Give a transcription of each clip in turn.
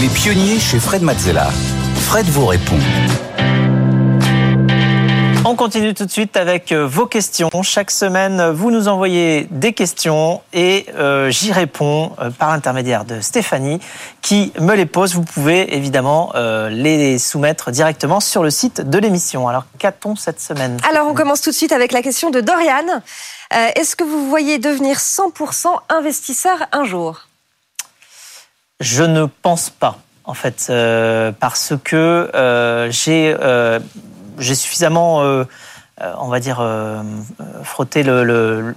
Les pionniers chez Fred Mazzella. Fred vous répond. On continue tout de suite avec euh, vos questions. Chaque semaine, vous nous envoyez des questions et euh, j'y réponds euh, par l'intermédiaire de Stéphanie qui me les pose. Vous pouvez évidemment euh, les soumettre directement sur le site de l'émission. Alors, qu'a-t-on cette semaine Alors, on commence tout de suite avec la question de Dorian. Euh, Est-ce que vous voyez devenir 100% investisseur un jour? Je ne pense pas, en fait, euh, parce que euh, j'ai euh, suffisamment, euh, euh, on va dire, euh, frotté le, le,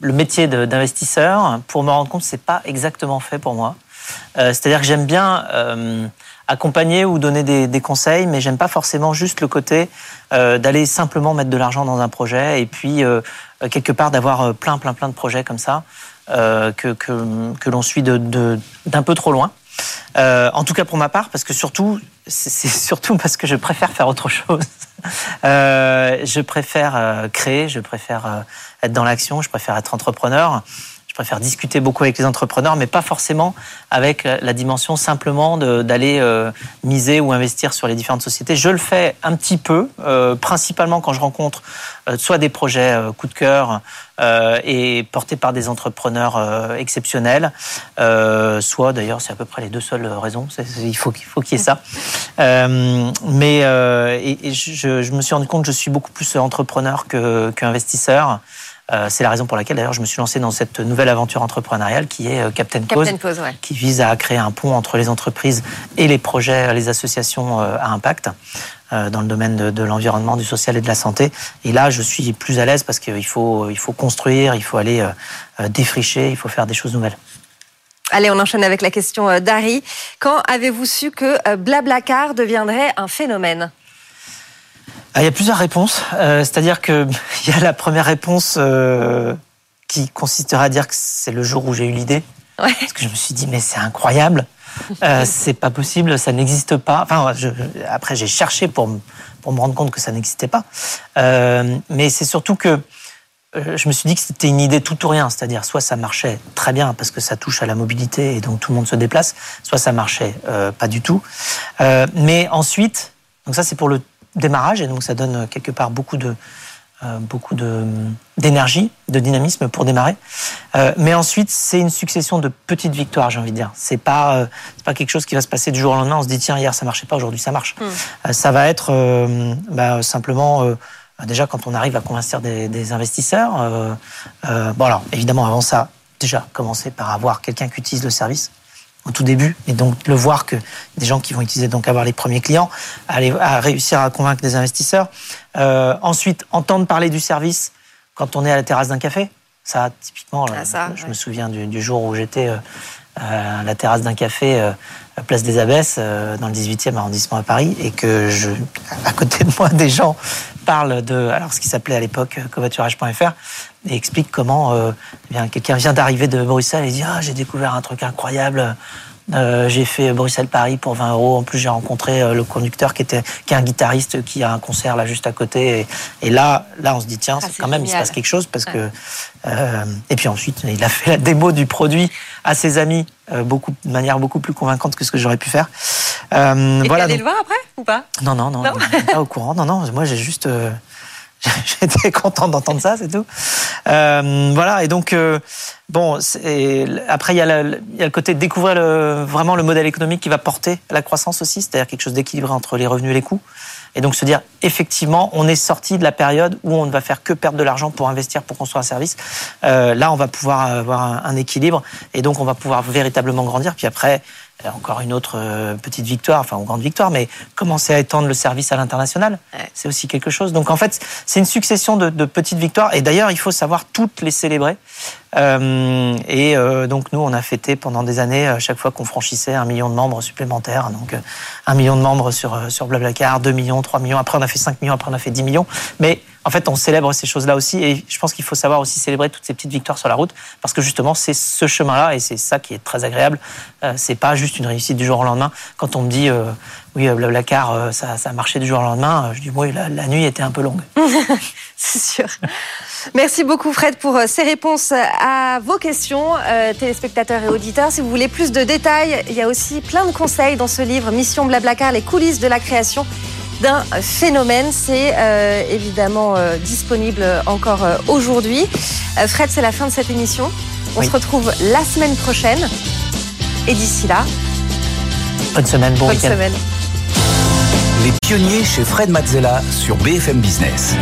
le métier d'investisseur pour me rendre compte que c'est pas exactement fait pour moi. C'est-à-dire que j'aime bien accompagner ou donner des, des conseils, mais j'aime pas forcément juste le côté euh, d'aller simplement mettre de l'argent dans un projet et puis euh, quelque part d'avoir plein, plein, plein de projets comme ça euh, que, que, que l'on suit de- de- d'un peu trop loin. Euh, en tout cas pour ma part, parce que surtout, c'est surtout parce que je préfère faire autre chose. Euh, je préfère créer, je préfère être dans l'action, je préfère être entrepreneur. Je préfère discuter beaucoup avec les entrepreneurs, mais pas forcément avec la dimension simplement d'aller euh, miser ou investir sur les différentes sociétés. Je le fais un petit peu, euh, principalement quand je rencontre euh, soit des projets coup de cœur et portés par des entrepreneurs exceptionnels, soit d'ailleurs c'est à peu près les deux seules raisons. Il faut qu'il faut qu'il y ait ça. Mais je, me suis rendu compte que je suis beaucoup plus entrepreneur qu'investisseur. Euh, c'est la raison pour laquelle d'ailleurs je me suis lancé dans cette nouvelle aventure entrepreneuriale qui est euh, Captain Captain ouais. qui vise à créer un pont entre les entreprises et les projets, les associations euh, à impact dans le domaine de, de l'environnement, du social et de la santé. Et là, je suis plus à l'aise parce qu'il faut, il faut construire, il faut aller défricher, il faut faire des choses nouvelles. Allez, on enchaîne avec la question d'Harry. Quand avez-vous su que Blablacar deviendrait un phénomène? Il y a plusieurs réponses. Euh, C'est-à-dire qu'il y a la première réponse euh, qui consisterait à dire que c'est le jour où j'ai eu l'idée. Ouais. Parce que je me suis dit, mais c'est incroyable. Euh, c'est pas possible, ça n'existe pas. Enfin, je- après, j'ai cherché pour, me- pour me rendre compte que ça n'existait pas. Euh, mais c'est surtout que je me suis dit que c'était une idée tout ou rien. C'est-à-dire, soit ça marchait très bien parce que ça touche à la mobilité et donc tout le monde se déplace, soit ça marchait euh, pas du tout. Euh, mais ensuite, donc ça c'est pour le démarrage et donc ça donne euh, quelque part beaucoup de euh, beaucoup de d'énergie, de dynamisme pour démarrer. Euh, mais ensuite, c'est une succession de petites victoires, j'ai envie de dire. C'est pas euh, c'est pas quelque chose qui va se passer du jour au lendemain. On se dit tiens hier ça marchait pas, aujourd'hui ça marche. Euh, ça va être bah, simplement euh, déjà quand on arrive à convaincre des, des investisseurs. Bon alors évidemment avant ça, déjà commencer par avoir quelqu'un qui utilise le service au tout début, et donc le voir que des gens qui vont utiliser, donc avoir les premiers clients, aller à réussir à convaincre des investisseurs. Euh, ensuite, entendre parler du service quand on est à la terrasse d'un café. Ça, typiquement, Ah, euh, ça, je ouais. me souviens du, du jour où j'étais euh, à la terrasse d'un café, euh, Place des Abbesses, euh, dans le 18e arrondissement à Paris, et que je, à côté de moi, des gens parlent de, alors ce qui s'appelait à l'époque euh, covoiturage.fr, et expliquent comment euh, eh bien, quelqu'un vient d'arriver de Bruxelles et dit ah j'ai découvert un truc incroyable. Euh, j'ai fait Bruxelles-Paris pour 20 euros. En plus, j'ai rencontré euh, le conducteur qui était qui est un guitariste qui a un concert là juste à côté. Et, et là, là, on se dit tiens, Ah, quand même il se passe quelque chose parce que. euh, et puis ensuite, il a fait la démo du produit à ses amis euh, beaucoup de manière beaucoup plus convaincante que ce que j'aurais pu faire. Et voilà. allé donc- le voir après ou pas? Non, non, non, Non pas au courant. Non, non, moi j'ai juste. J'étais content d'entendre ça, c'est tout. Euh, voilà, et donc, euh, bon, après, il y, a le- il y a le côté de découvrir le, vraiment le modèle économique qui va porter la croissance aussi, c'est-à-dire quelque chose d'équilibré entre les revenus et les coûts. Et donc se dire, effectivement, on est sorti de la période où on ne va faire que perdre de l'argent pour investir, pour construire un service. Euh, là, on va pouvoir avoir un, un équilibre et donc on va pouvoir véritablement grandir. Puis après, encore une autre euh, petite victoire, enfin une grande victoire, mais commencer à étendre le service à l'international, c'est aussi quelque chose. Donc en fait, c'est une succession de, de, petites victoires. Et d'ailleurs, il faut savoir toutes les célébrer. Euh, et euh, donc nous, on a fêté pendant des années, à chaque fois qu'on franchissait un million de membres supplémentaires. Donc euh, un million de membres sur, euh, sur Blablacar, 2 millions, 3 millions. Après, on a fait 5 millions, après, on a fait 10 millions. Mais en fait, on célèbre ces choses-là aussi. Et je pense qu'il faut savoir aussi célébrer toutes ces petites victoires sur la route. Parce que justement, c'est ce chemin-là et c'est ça qui est très agréable. Euh, c'est pas juste une réussite du jour au lendemain. Quand on me dit, euh, oui, Blablacar, ça, ça a marché du jour au lendemain, je dis, oui, la, la nuit était un peu longue. c'est sûr. Merci beaucoup Fred pour euh, ces réponses à vos questions, euh, téléspectateurs et auditeurs. Si vous voulez plus de détails, il y a aussi plein de conseils dans ce livre Mission Blablacar, les coulisses de la création d'un phénomène. C'est euh, évidemment euh, disponible encore euh, aujourd'hui. Fred, c'est la fin de cette émission. On oui. se retrouve la semaine prochaine. Et d'ici là, bonne semaine, bon bonne week-end. semaine. Les pionniers chez Fred Mazzella sur BFM Business.